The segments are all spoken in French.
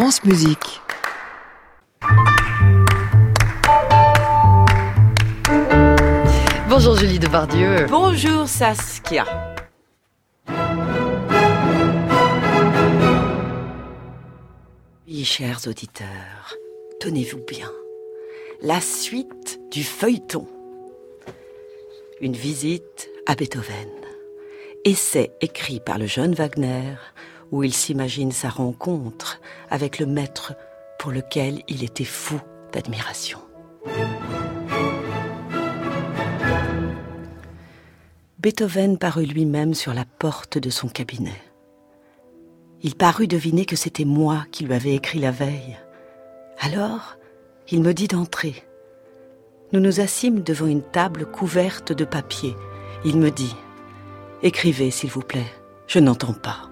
France Musique. Bonjour Julie Debardieu. Bonjour Saskia. Oui, chers auditeurs, tenez-vous bien. La suite du feuilleton. Une visite à Beethoven. Essai écrit par le jeune Wagner où il s'imagine sa rencontre avec le maître pour lequel il était fou d'admiration. Beethoven parut lui-même sur la porte de son cabinet. Il parut deviner que c'était moi qui lui avais écrit la veille. Alors, il me dit d'entrer. Nous nous assîmes devant une table couverte de papier. Il me dit Écrivez, s'il vous plaît, je n'entends pas.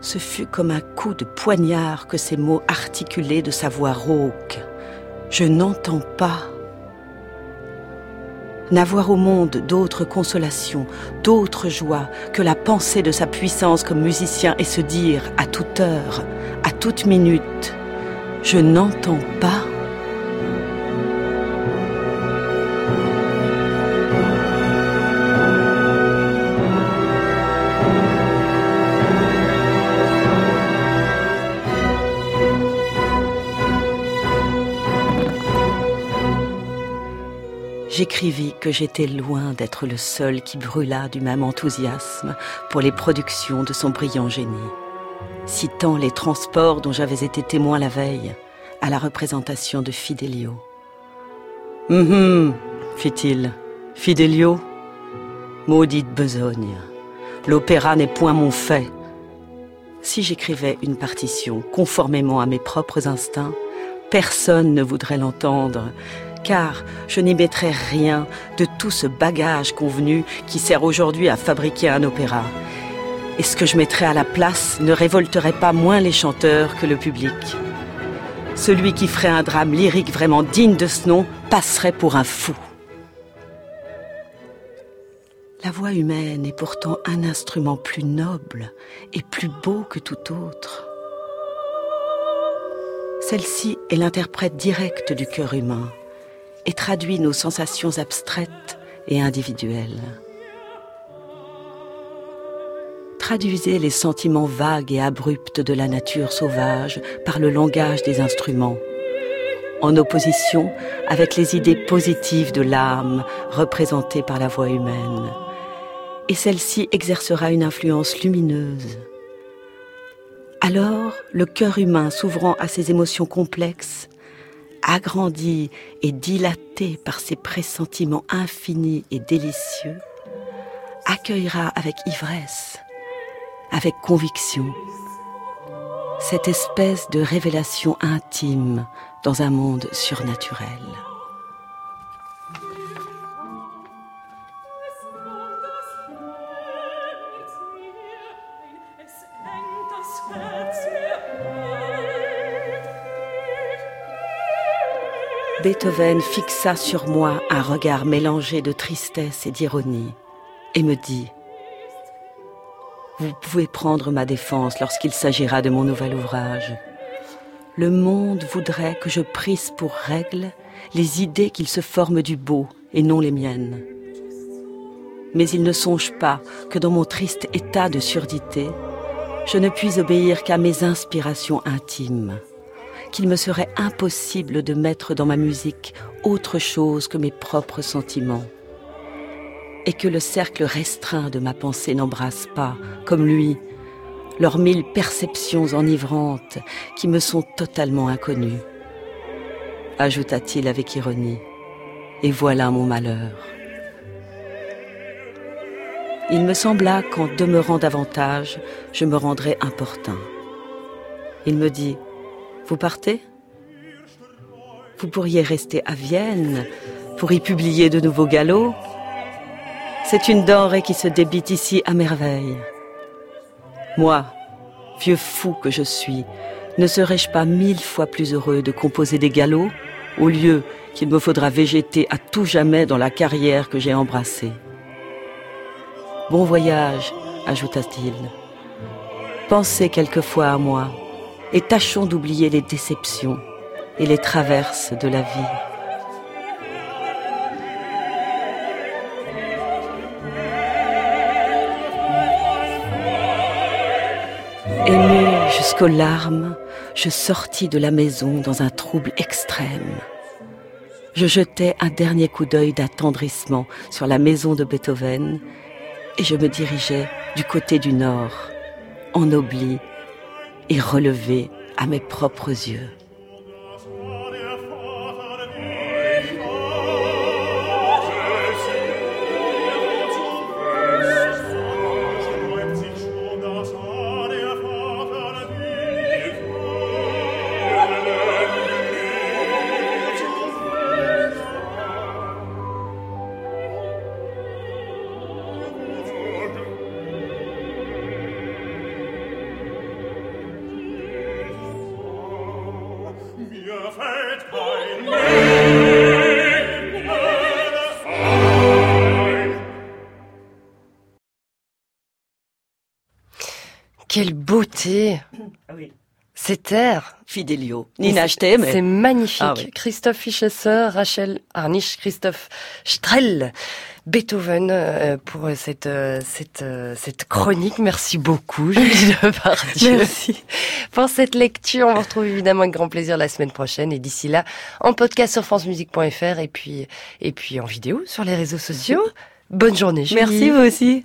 Ce fut comme un coup de poignard que ces mots articulés de sa voix rauque. Je n'entends pas. N'avoir au monde d'autre consolation, d'autre joie que la pensée de sa puissance comme musicien et se dire à toute heure, à toute minute, je n'entends pas. J'écrivis que j'étais loin d'être le seul qui brûlât du même enthousiasme pour les productions de son brillant génie, citant les transports dont j'avais été témoin la veille à la représentation de Fidelio. Hum hum, fit-il, Fidelio Maudite besogne, l'opéra n'est point mon fait. Si j'écrivais une partition conformément à mes propres instincts, personne ne voudrait l'entendre, car je n'y mettrai rien de tout ce bagage convenu qui sert aujourd'hui à fabriquer un opéra. Et ce que je mettrai à la place ne révolterait pas moins les chanteurs que le public. Celui qui ferait un drame lyrique vraiment digne de ce nom passerait pour un fou. La voix humaine est pourtant un instrument plus noble et plus beau que tout autre. Celle-ci est l'interprète direct du cœur humain et traduit nos sensations abstraites et individuelles. Traduisez les sentiments vagues et abrupts de la nature sauvage par le langage des instruments, en opposition avec les idées positives de l'âme représentées par la voix humaine. Et celle-ci exercera une influence lumineuse. Alors, le cœur humain s'ouvrant à ces émotions complexes, agrandi et dilaté par ses pressentiments infinis et délicieux, accueillera avec ivresse, avec conviction, cette espèce de révélation intime dans un monde surnaturel. Beethoven fixa sur moi un regard mélangé de tristesse et d'ironie et me dit Vous pouvez prendre ma défense lorsqu'il s'agira de mon nouvel ouvrage. Le monde voudrait que je prise pour règle les idées qu'il se forme du beau et non les miennes. Mais il ne songe pas que dans mon triste état de surdité, je ne puis obéir qu'à mes inspirations intimes qu'il me serait impossible de mettre dans ma musique autre chose que mes propres sentiments, et que le cercle restreint de ma pensée n'embrasse pas, comme lui, leurs mille perceptions enivrantes qui me sont totalement inconnues. Ajouta-t-il avec ironie, et voilà mon malheur. Il me sembla qu'en demeurant davantage, je me rendrais importun. Il me dit, vous partez? Vous pourriez rester à Vienne pour y publier de nouveaux galops. C'est une denrée qui se débite ici à merveille. Moi, vieux fou que je suis, ne serais-je pas mille fois plus heureux de composer des galops au lieu qu'il me faudra végéter à tout jamais dans la carrière que j'ai embrassée? Bon voyage, ajouta-t-il. Pensez quelquefois à moi et tâchons d'oublier les déceptions et les traverses de la vie. Ému jusqu'aux larmes, je sortis de la maison dans un trouble extrême. Je jetai un dernier coup d'œil d'attendrissement sur la maison de Beethoven et je me dirigeais du côté du nord, ennobli et relevé à mes propres yeux. Quelle beauté ah Cet air Fidelio. Nina. C'est magnifique. Ah Christophe Fichesser, Rachel Arnich, Christophe Strell, Beethoven euh, pour cette euh, cette euh, cette chronique. Merci beaucoup, Julie Depardieu. Merci. Pour cette lecture, on vous retrouve évidemment avec grand plaisir la semaine prochaine et d'ici là, en podcast sur francemusique.fr et puis et puis en vidéo sur les réseaux sociaux. Bonne journée, Julie. Merci vous aussi